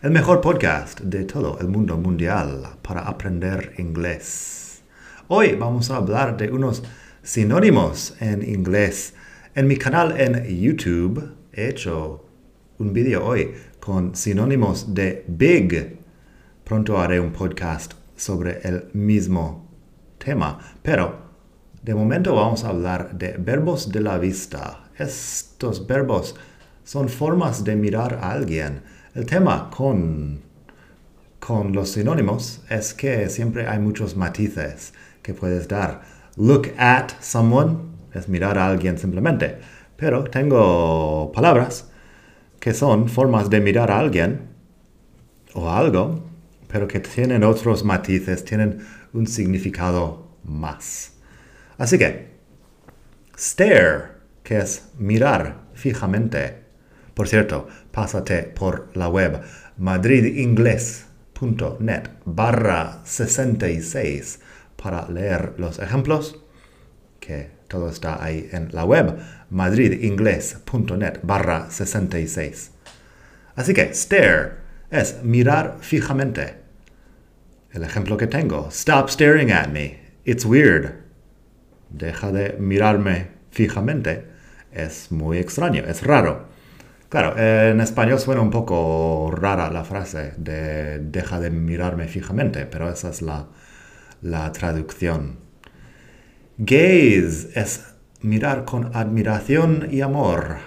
el mejor podcast de todo el mundo mundial para aprender inglés. Hoy vamos a hablar de unos sinónimos en inglés. En mi canal en YouTube he hecho un vídeo hoy con sinónimos de big. Pronto haré un podcast sobre el mismo tema, pero de momento vamos a hablar de verbos de la vista. Estos verbos son formas de mirar a alguien el tema con, con los sinónimos es que siempre hay muchos matices que puedes dar. Look at someone es mirar a alguien simplemente. Pero tengo palabras que son formas de mirar a alguien o algo, pero que tienen otros matices, tienen un significado más. Así que, stare, que es mirar fijamente. Por cierto, pásate por la web madridingles.net barra 66 para leer los ejemplos, que todo está ahí en la web madridingles.net barra 66. Así que stare es mirar fijamente. El ejemplo que tengo, stop staring at me, it's weird. Deja de mirarme fijamente, es muy extraño, es raro. Claro, en español suena un poco rara la frase de deja de mirarme fijamente, pero esa es la, la traducción. Gaze es mirar con admiración y amor.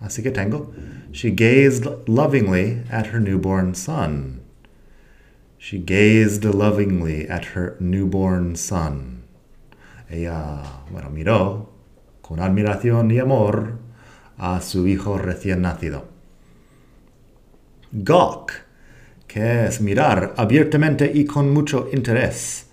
Así que tengo, she gazed lovingly at her newborn son. She gazed lovingly at her newborn son. Ella, bueno, miró con admiración y amor a su hijo recién nacido. Gawk, que es mirar abiertamente y con mucho interés.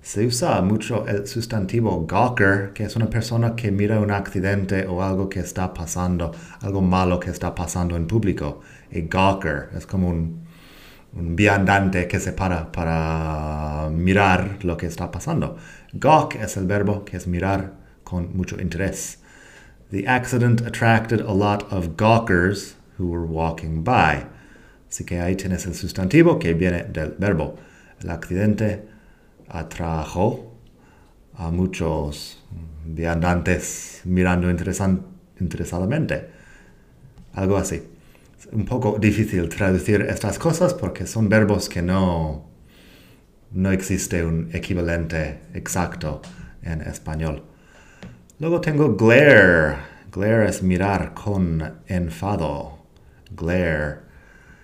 Se usa mucho el sustantivo gawker, que es una persona que mira un accidente o algo que está pasando, algo malo que está pasando en público. Y gawker es como un, un viandante que se para para mirar lo que está pasando. Gawk es el verbo que es mirar con mucho interés. The accident attracted a lot of gawkers who were walking by. Así que ahí tienes el sustantivo que viene del verbo. El accidente atrajo a muchos viandantes mirando interesadamente. Algo así. Es un poco difícil traducir estas cosas porque son verbos que no, no existe un equivalente exacto en español. Luego tengo glare. Glare es mirar con enfado. Glare.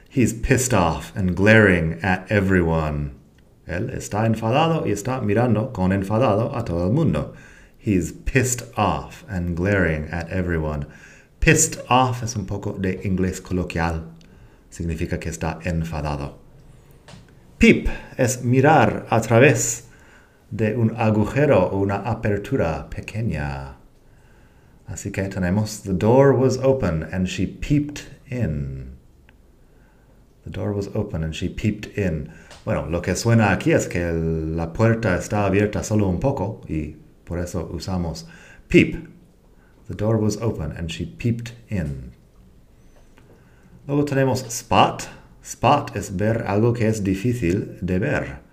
He's pissed off and glaring at everyone. Él está enfadado y está mirando con enfadado a todo el mundo. He's pissed off and glaring at everyone. Pissed off es un poco de inglés coloquial. Significa que está enfadado. Peep es mirar a través de un agujero o una apertura pequeña. Así que tenemos The door was open and she peeped in. The door was open and she peeped in. Bueno, lo que suena aquí es que la puerta está abierta solo un poco y por eso usamos peep. The door was open and she peeped in. Luego tenemos spot. Spot es ver algo que es difícil de ver.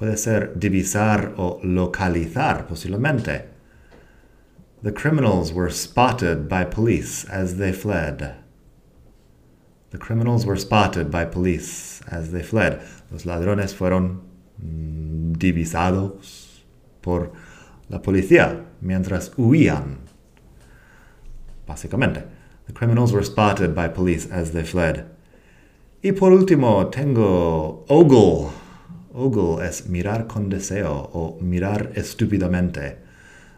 Puede ser divisar o localizar posiblemente. The criminals were spotted by police as they fled. The criminals were spotted by police as they fled. Los ladrones fueron mm, divisados por la policía mientras huían. Básicamente, the criminals were spotted by police as they fled. Y por último, tengo ogle Ogle es mirar con deseo o mirar estúpidamente.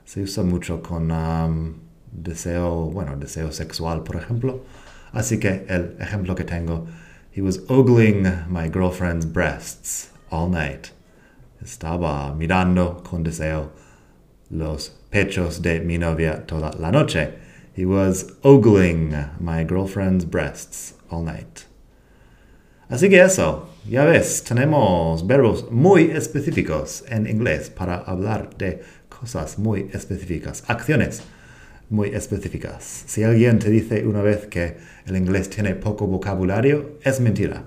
Se usa mucho con um, deseo, bueno, deseo sexual, por ejemplo. Así que el ejemplo que tengo, He was ogling my girlfriend's breasts all night. Estaba mirando con deseo los pechos de mi novia toda la noche. He was ogling my girlfriend's breasts all night. Así que eso, ya ves, tenemos verbos muy específicos en inglés para hablar de cosas muy específicas, acciones muy específicas. Si alguien te dice una vez que el inglés tiene poco vocabulario, es mentira.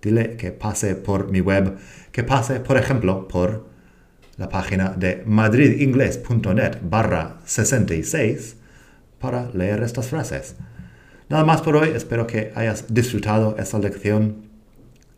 Dile que pase por mi web, que pase, por ejemplo, por la página de madridingles.net barra 66 para leer estas frases. Nada más por hoy, espero que hayas disfrutado esta lección.